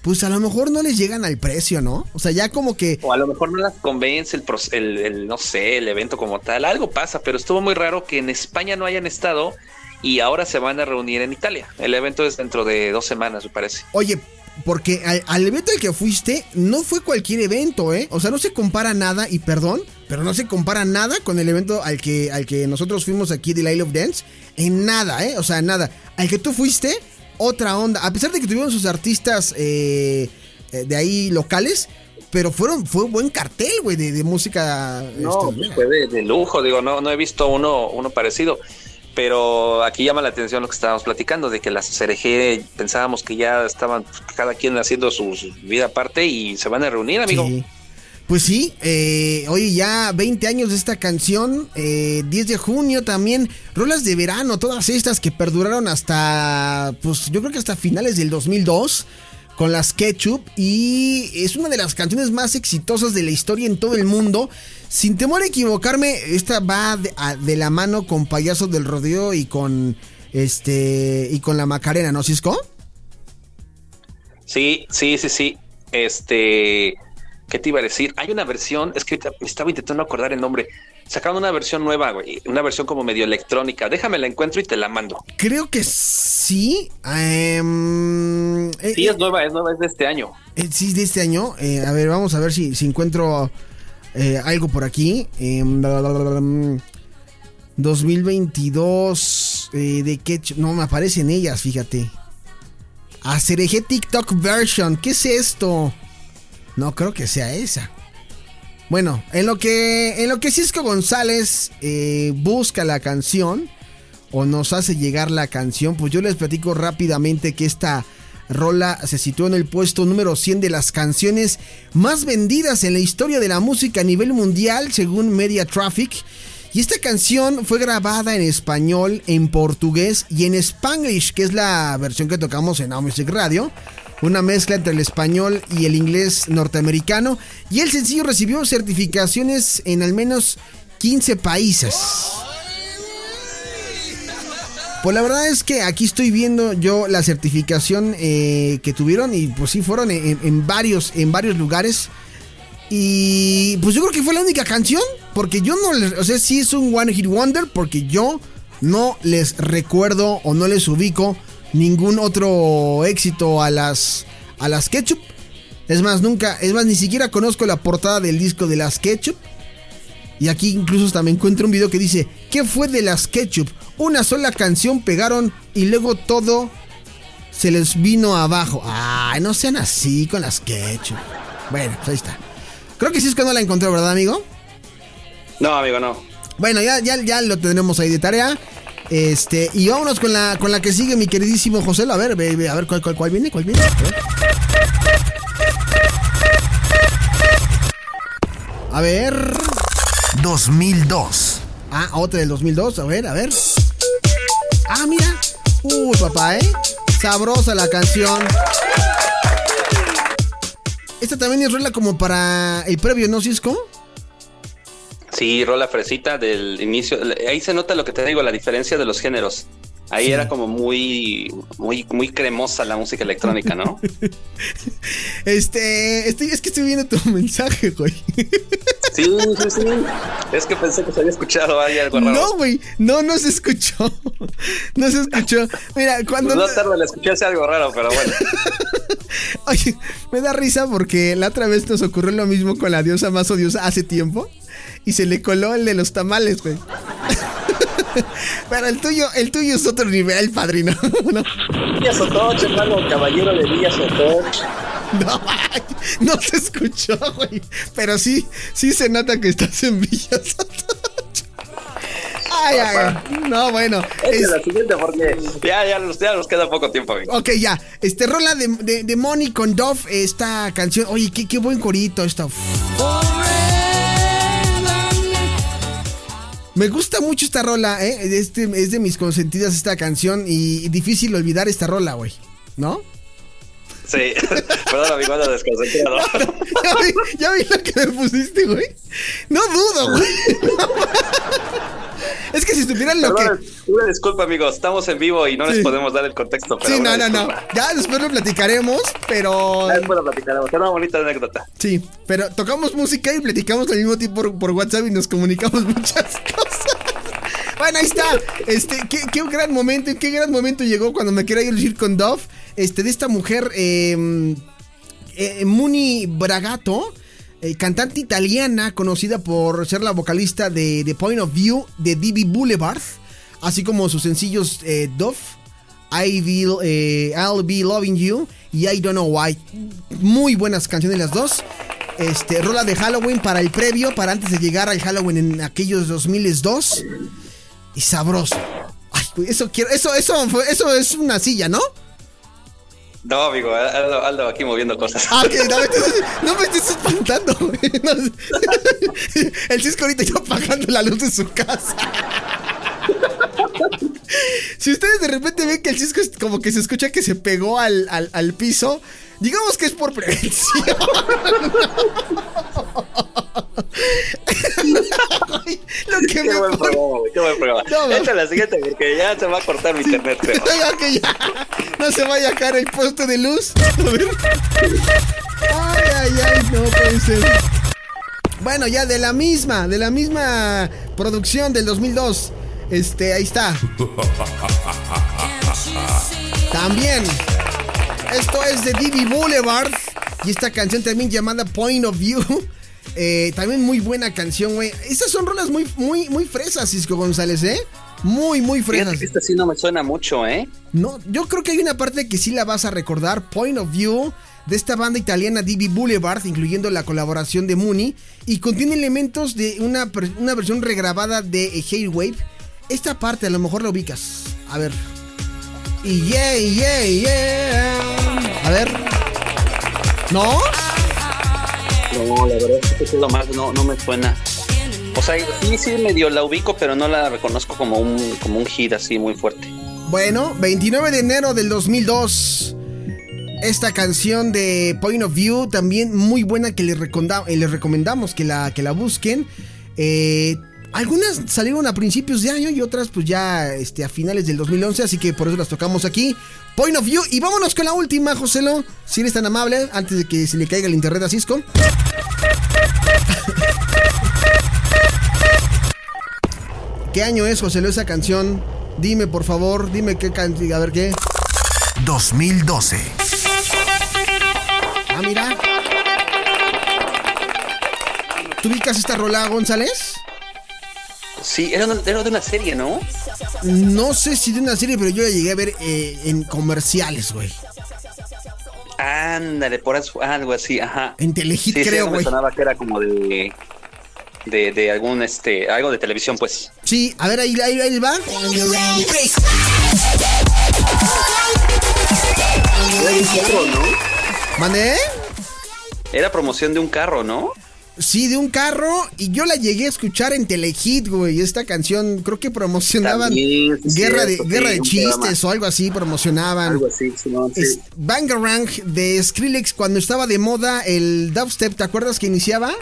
B: pues a lo mejor no les llegan al precio, ¿no? O sea, ya como que...
C: O a lo mejor no las convence el, el, el, no sé, el evento como tal. Algo pasa, pero estuvo muy raro que en España no hayan estado y ahora se van a reunir en Italia. El evento es dentro de dos semanas, me parece.
B: Oye, porque al, al evento al que fuiste no fue cualquier evento, ¿eh? O sea, no se compara nada, y perdón, pero no se compara nada con el evento al que, al que nosotros fuimos aquí de Isle of Dance. En nada, ¿eh? O sea, nada. Al que tú fuiste, otra onda. A pesar de que tuvieron sus artistas eh, eh, de ahí locales, pero fueron, fue buen cartel, güey, de, de música.
C: No,
B: este,
C: fue de, de lujo, digo, no, no he visto uno, uno parecido. Pero aquí llama la atención lo que estábamos platicando, de que las CRG pensábamos que ya estaban cada quien haciendo su, vida aparte y se van a reunir, amigo.
B: Pues sí, eh, oye, ya 20 años de esta canción, eh, 10 de junio también, rolas de verano, todas estas que perduraron hasta, pues yo creo que hasta finales del 2002, con las Ketchup y es una de las canciones más exitosas de la historia en todo el mundo. Sin temor a equivocarme, esta va de, a- de la mano con Payaso del Rodeo y con este y con la Macarena, ¿no, Cisco?
C: Sí, sí, sí, sí. Este, ¿qué te iba a decir? Hay una versión, es que estaba intentando acordar el nombre. Sacaron una versión nueva, güey, una versión como medio electrónica. Déjame la encuentro y te la mando.
B: Creo que sí. em, eh,
C: Sí, es nueva, es nueva, es de este año.
B: Eh, sí, de este año. Eh, a ver, vamos a ver si, si encuentro eh, algo por aquí. Em, bla, bla, bla, bla, bla, 2022. eh, ¿De qué? No me aparecen ellas, fíjate. Acereje TikTok version. ¿Qué es esto? No creo que sea esa. Bueno, en lo que, en lo que Cisco González eh, busca la canción o nos hace llegar la canción, pues yo les platico rápidamente que esta rola se situó en el puesto número 100 de las canciones más vendidas en la historia de la música a nivel mundial, según Media Traffic. Y esta canción fue grabada en español, en portugués y en spanglish, que es la versión que tocamos en Now Music Radio. Una mezcla entre el español y el inglés norteamericano. Y el sencillo recibió certificaciones en al menos 15 países. Pues la verdad es que aquí estoy viendo yo la certificación eh, que tuvieron y pues sí fueron en, varios, en varios lugares. Y pues yo creo que fue la única canción, porque yo no les, o sea, sí es un One Hit Wonder, porque yo no les recuerdo o no les ubico ningún otro éxito a las, a las Ketchup. Es más, nunca, es más, ni siquiera conozco la portada del disco de las Ketchup. Y aquí incluso hasta me encuentro un video que dice, ¿qué fue de las Ketchup? Una sola canción pegaron y luego todo se les vino abajo. Ay, no sean así con las Ketchup. Bueno, pues ahí está. Creo que sí es que no la encontré, ¿verdad, amigo?
C: No, amigo, no.
B: Bueno, ya, ya, ya lo tendremos ahí de tarea. Este, y vámonos con la, con la que sigue, mi queridísimo José. A ver, ve- ve, a ver cuál, cuál, cuál viene, cuál viene. A ver. A ver.
A: 2002.
B: Ah, otra del 2002. A ver, a ver. Ah, mira. Uy, papá, ¿eh? Sabrosa la canción. Esta también es rola como para el previo, ¿no, Cisco?
C: Sí, rola fresita del inicio. Ahí se nota lo que te digo, la diferencia de los géneros. Ahí
B: Sí.
C: era como muy, muy, muy cremosa la música electrónica, ¿no?
B: Este, estoy, es que estoy viendo tu mensaje, güey.
C: Sí, sí, sí. Es que pensé que se había escuchado ahí algo raro.
B: No, güey, no, no se escuchó. No se escuchó. Mira, cuando...
C: Pues no tarde, le escuché hace algo raro, pero bueno.
B: Oye, me da risa porque la otra vez nos ocurrió lo mismo con la diosa más odiosa hace tiempo y se le coló el de los tamales, güey. Pero el tuyo, el tuyo es otro nivel, padrino. No,
C: Villa Sotoch, hermano, caballero de Villa Sotoch.
B: no, no se escuchó, güey. Pero sí, sí se nota que estás en Villa Sotoch. Ay, ay, ay. No, bueno.
C: Es
B: es-
C: la siguiente porque ya, ya, nos- ya nos queda poco tiempo, amigo.
B: Ok, ya. Este rola de, de, de Money con Dove, esta canción. Oye, qué, qué buen corito esta. Me gusta mucho esta rola, ¿eh? Este, es de mis consentidas esta canción y difícil olvidar esta rola, güey. ¿No?
C: Sí, perdón, amigo, ando desconcentrado.
B: ¿Ya vi, ya vi lo que me pusiste, güey. No dudo, güey. es que si supieran lo que...
C: Una disculpa, amigos, estamos en vivo y no
B: Sí.
C: les podemos dar el contexto. Pero
B: Sí, no, no, no. Ya después lo platicaremos, pero...
C: Ya después lo platicaremos. Era una bonita anécdota.
B: Sí, pero tocamos música y platicamos al mismo tiempo por, por WhatsApp y nos comunicamos muchas cosas. Bueno, ahí está. Este, qué, qué gran momento, qué gran momento llegó cuando me quería ir con Dove. Este, de esta mujer, eh, eh, Muni Bragato, eh, cantante italiana, conocida por ser la vocalista de The Point of View de DB Boulevard, así como sus sencillos eh, Dove. I will, eh, I'll be loving you y I don't know why. Muy buenas canciones las dos. Este, rola de Halloween para el previo, para antes de llegar al Halloween en aquellos 2002. Y sabroso. Ay, güey, eso quiero, eso, eso, eso es una silla, ¿no?
C: No, amigo, Aldo, Aldo aquí moviendo cosas.
B: Ah, no me estés, no me estés espantando, güey. No. El Cisco ahorita ya apagando la luz de su casa. Si ustedes de repente ven que el cisco es como que se escucha que se pegó al, al, al piso, digamos que es por prevención. Lo que
C: Qué
B: me
C: buen programa, qué buen programa.
B: No,
C: Esta es la siguiente porque ya se va a cortar mi internet, creo.
B: Ya no se vaya a caer el puesto de luz. A ver. Ay, ay, ay, no puede ser. Bueno, ya de la misma, de la misma producción del 2002. Este, ahí está. También. Esto es de Divi Boulevard. Y esta canción también llamada Point of View. Eh, también muy buena canción, güey. Estas son rolas muy, muy, muy fresas, Cisco González, ¿eh? Muy, muy fresas.
C: Esta sí no me suena mucho, ¿eh?
B: No, yo creo que hay una parte que sí la vas a recordar, Point of View, de esta banda italiana DB Boulevard, incluyendo la colaboración de Mooney, y contiene elementos de una, una versión regrabada de eh, Hailwave. Esta parte a lo mejor la ubicas. A ver. Y yeah, yeah, yeah. A ver. ¿No?
C: No, la verdad es que es lo más, no, no me suena. O sea, sí, sí, medio la ubico, pero no la reconozco como un, como un hit así muy fuerte.
B: Bueno, 29 de enero del 2002. Esta canción de Point of View, también muy buena que les, reconda- eh, les recomendamos que la, que la busquen. Eh, algunas salieron a principios de año y otras pues ya este, a finales del 2011, así que por eso las tocamos aquí. Point of View y vámonos con la última, Joselo, si eres tan amable, antes de que se le caiga el internet a Cisco. ¿Qué año es, Joselo, esa canción? Dime, por favor, dime qué canción, a ver qué.
A: 2012.
B: Ah, mira. ¿Tú ubicas esta rola, González?
C: Sí, era, una- era de una serie, ¿no?
B: No sé si de una serie, pero yo la llegué a ver eh, en comerciales, güey.
C: Ándale, por eso, algo así, ajá.
B: En Telehit,
C: Sí, sí,
B: creo, güey.
C: sonaba que era como de, de, de algún, este, algo de televisión, pues.
B: Sí, a ver, ahí, ahí, ahí va.
C: Era un carro, ¿no?
B: ¿Mandé?
C: Era promoción de un carro, ¿no?
B: Sí, de un carro. Y yo la llegué a escuchar en Telehit, güey. Esta canción, creo que promocionaban
C: También, sí,
B: Guerra, de,
C: cierto,
B: guerra
C: sí,
B: de Chistes o algo así, promocionaban.
C: Algo así, sí.
B: Es Bangarang de Skrillex cuando estaba de moda el dubstep, ¿te acuerdas que iniciaba?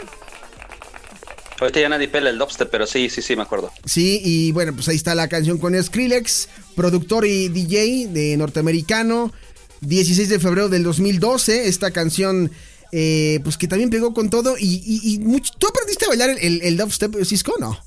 C: Ahorita ya nadie pela el dubstep, pero sí, sí, sí, me acuerdo.
B: Sí, y bueno, pues ahí está la canción con Skrillex, productor y DJ de norteamericano. 16 de febrero del 2012, esta canción, eh, pues que también pegó con todo. Y, y- y mucho- ¿Tú aprendiste a bailar el, el, el dubstep, Cisco? No.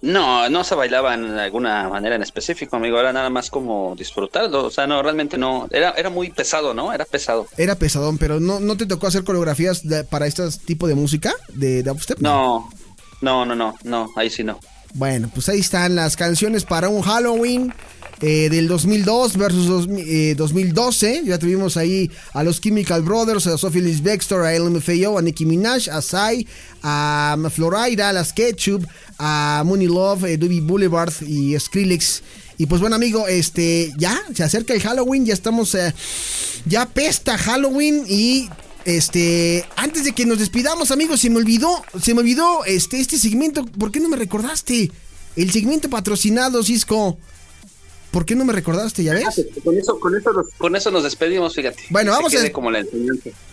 C: No, no se bailaba en alguna manera en específico, amigo. Era nada más como disfrutarlo. O sea, no, realmente no. Era, era muy pesado, ¿no? Era pesado.
B: Era pesadón, pero ¿no, no te tocó hacer coreografías de- para este tipo de música? ¿De dubstep?
C: No, no, no, no, no. Ahí sí no.
B: Bueno, pues ahí están las canciones para un Halloween eh, del 2002 versus dos- eh, 2012. Ya tuvimos ahí a los Chemical Brothers, a Sophie Ellis Bextor, a LMFAO, a Nicki Minaj, a Sai, a Florida, a las Ketchup, a Mooney Love, eh, Doobie Boulevard y Skrillex. Y pues bueno, amigo, este ya se acerca el Halloween, ya estamos, eh, ya pesta Halloween y este, antes de que nos despidamos, amigos, se me olvidó, se me olvidó este, este segmento. ¿Por qué no me recordaste? El segmento patrocinado, Cisco. ¿Por qué no me recordaste? ¿Ya ves?
C: Con eso, con eso, nos, con eso nos despedimos, fíjate.
B: Bueno, vamos a-
C: como la.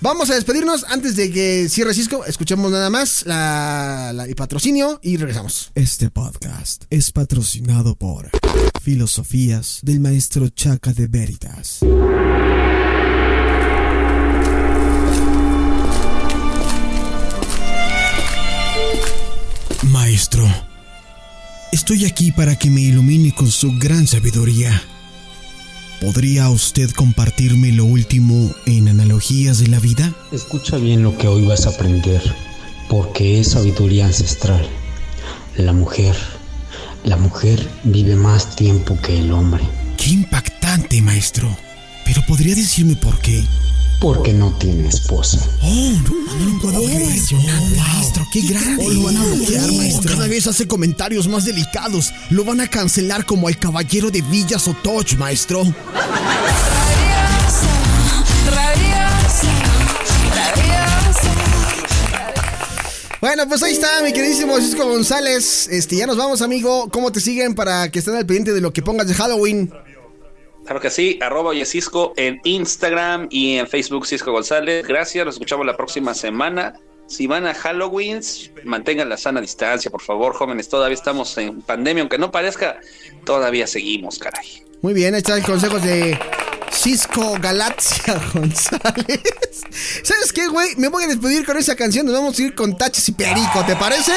B: Vamos a despedirnos antes de que cierre Cisco. Escuchemos nada más la- la- el patrocinio y regresamos.
G: Este podcast es patrocinado por Filosofías del maestro Chaca de Veritas. Maestro, estoy aquí para que me ilumine con su gran sabiduría. ¿Podría usted compartirme lo último en analogías de la vida?
H: Escucha bien lo que hoy vas a aprender, porque es sabiduría ancestral. La mujer, la mujer vive más tiempo que el hombre,
G: Qué impactante, maestro. Pero podría decirme por qué.
H: Porque no tiene esposa.
G: Oh, no, puedo creer. Impresionante, maestro. Qué grande.
B: Oh, lo van a bloquear,
G: Oh,
B: maestro.
G: Cada vez hace comentarios más delicados. Lo van a cancelar como al caballero de Villas o Toch, maestro.
B: Bueno, pues ahí está, mi queridísimo Cisco González. Este, ya nos vamos, amigo. ¿Cómo te siguen para que estén al pendiente de lo que pongas de Halloween?
C: Claro que sí, arroba y Cisco en Instagram y en Facebook Cisco González. Gracias, nos escuchamos la próxima semana. Si van a Halloween, mantengan la sana distancia, por favor, jóvenes. Todavía estamos en pandemia, aunque no parezca, todavía seguimos, caray.
B: Muy bien, ahí están consejos de Cisco Galaxia González. ¿Sabes qué, güey? Me voy a despedir con esa canción. Nos vamos a ir con Taches y Perico, ¿te parece?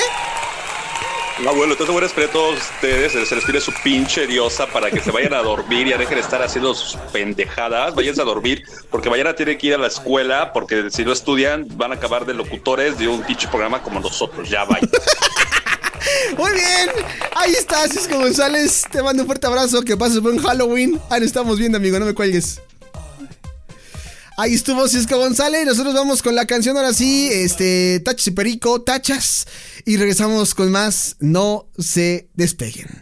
I: Abuelo, entonces voy a esperar a todos ustedes, se les tire su pinche diosa para que se vayan a dormir y dejen de estar haciendo sus pendejadas. Váyanse a dormir porque mañana tienen que ir a la escuela porque si no estudian van a acabar de locutores de un pinche programa como nosotros. Ya vayan.
B: Muy bien, ahí está Cisco González. Te mando un fuerte abrazo. Que pases buen Halloween. Ahí estamos viendo, amigo. No me cuelgues. Ahí estuvo Cisco González. Nosotros vamos con la canción ahora sí. Este, Tachas y Perico, Tachas. Y regresamos con más. No se despeguen.